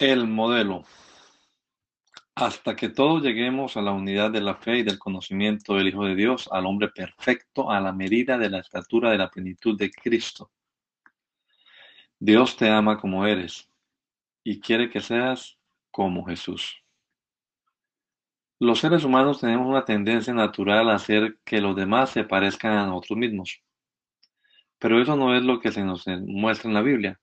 El modelo. Hasta que todos lleguemos a la unidad de la fe y del conocimiento del Hijo de Dios, al hombre perfecto, a la medida de la estatura de la plenitud de Cristo. Dios te ama como eres y quiere que seas como Jesús. Los seres humanos tenemos una tendencia natural a hacer que los demás se parezcan a nosotros mismos. Pero eso no es lo que se nos muestra en la Biblia.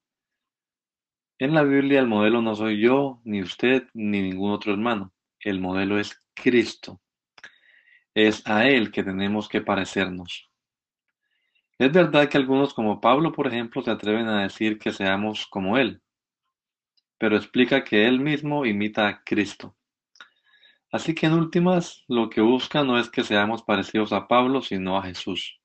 En la Biblia el modelo no soy yo, ni usted, ni ningún otro hermano. El modelo es Cristo. Es a Él que tenemos que parecernos. Es verdad que algunos como Pablo, por ejemplo, se atreven a decir que seamos como Él, pero explica que Él mismo imita a Cristo. Así que en últimas, lo que busca no es que seamos parecidos a Pablo, sino a Jesús.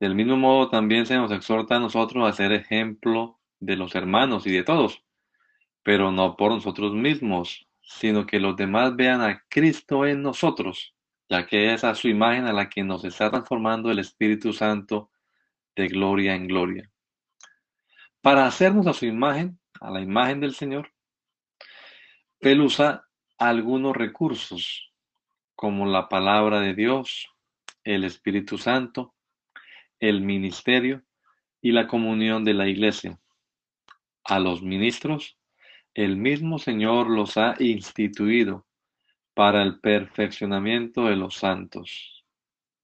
Del mismo modo, también se nos exhorta a nosotros a ser ejemplo de los hermanos y de todos, pero no por nosotros mismos, sino que los demás vean a Cristo en nosotros, ya que es a su imagen a la que nos está transformando el Espíritu Santo de gloria en gloria. Para hacernos a su imagen, a la imagen del Señor, Él usa algunos recursos, como la palabra de Dios, el Espíritu Santo, el ministerio y la comunión de la iglesia. A los ministros, el mismo Señor los ha instituido para el perfeccionamiento de los santos,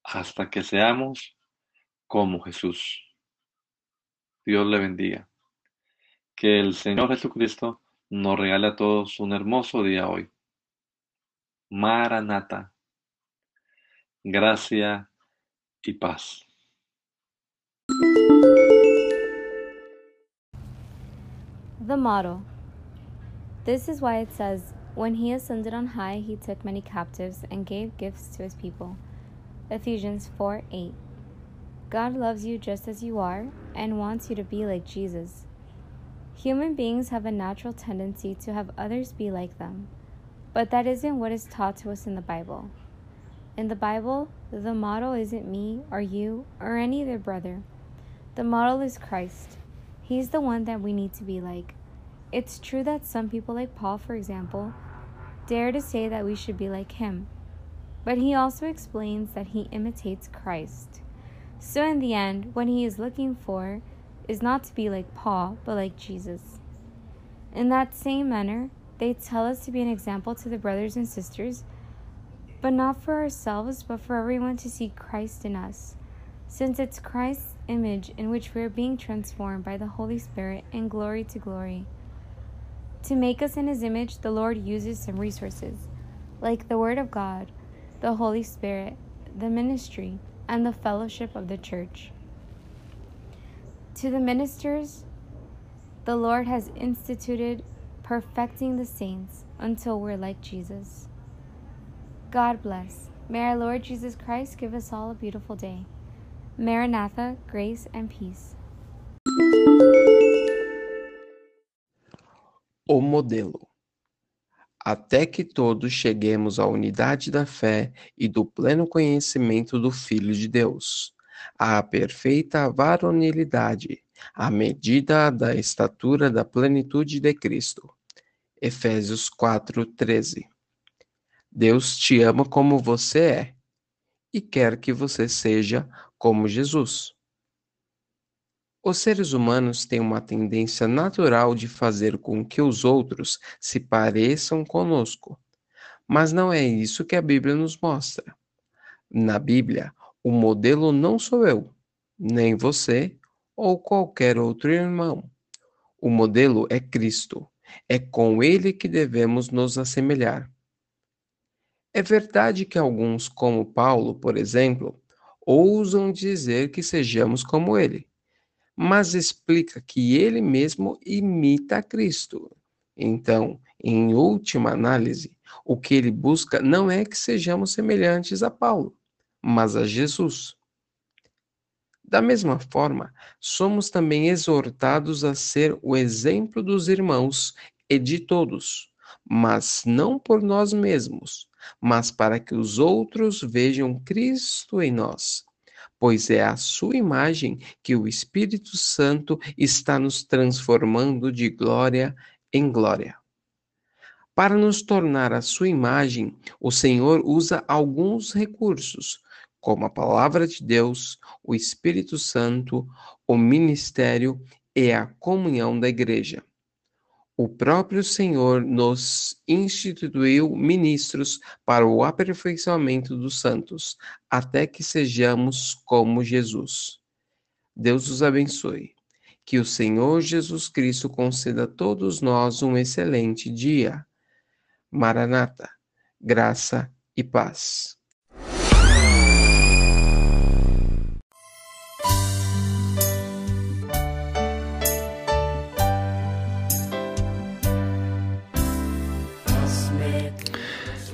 hasta que seamos como Jesús. Dios le bendiga. Que el Señor Jesucristo nos regale a todos un hermoso día hoy. Maranata. Gracia y paz. The model. This is why it says, When he ascended on high, he took many captives and gave gifts to his people. Ephesians 4 8. God loves you just as you are and wants you to be like Jesus. Human beings have a natural tendency to have others be like them, but that isn't what is taught to us in the Bible. In the Bible, the model isn't me or you or any other brother. The model is Christ. He's the one that we need to be like. It's true that some people, like Paul, for example, dare to say that we should be like him. But he also explains that he imitates Christ. So, in the end, what he is looking for is not to be like Paul, but like Jesus. In that same manner, they tell us to be an example to the brothers and sisters, but not for ourselves, but for everyone to see Christ in us, since it's Christ's image in which we are being transformed by the Holy Spirit in glory to glory. To make us in His image, the Lord uses some resources, like the Word of God, the Holy Spirit, the ministry, and the fellowship of the church. To the ministers, the Lord has instituted perfecting the saints until we're like Jesus. God bless. May our Lord Jesus Christ give us all a beautiful day. Maranatha, grace and peace. O modelo. Até que todos cheguemos à unidade da fé e do pleno conhecimento do Filho de Deus, à perfeita varonilidade, à medida da estatura da plenitude de Cristo. Efésios 4:13. Deus te ama como você é e quer que você seja como Jesus. Os seres humanos têm uma tendência natural de fazer com que os outros se pareçam conosco. Mas não é isso que a Bíblia nos mostra. Na Bíblia, o modelo não sou eu, nem você ou qualquer outro irmão. O modelo é Cristo. É com ele que devemos nos assemelhar. É verdade que alguns, como Paulo, por exemplo, ousam dizer que sejamos como ele mas explica que ele mesmo imita Cristo. Então, em última análise, o que ele busca não é que sejamos semelhantes a Paulo, mas a Jesus. Da mesma forma, somos também exortados a ser o exemplo dos irmãos e de todos, mas não por nós mesmos, mas para que os outros vejam Cristo em nós, pois é a sua imagem que o Espírito Santo está nos transformando de glória em glória. Para nos tornar a sua imagem, o Senhor usa alguns recursos, como a palavra de Deus, o Espírito Santo, o ministério e a comunhão da igreja. O próprio Senhor nos instituiu ministros para o aperfeiçoamento dos santos, até que sejamos como Jesus. Deus os abençoe. Que o Senhor Jesus Cristo conceda a todos nós um excelente dia. Maranata, graça e paz.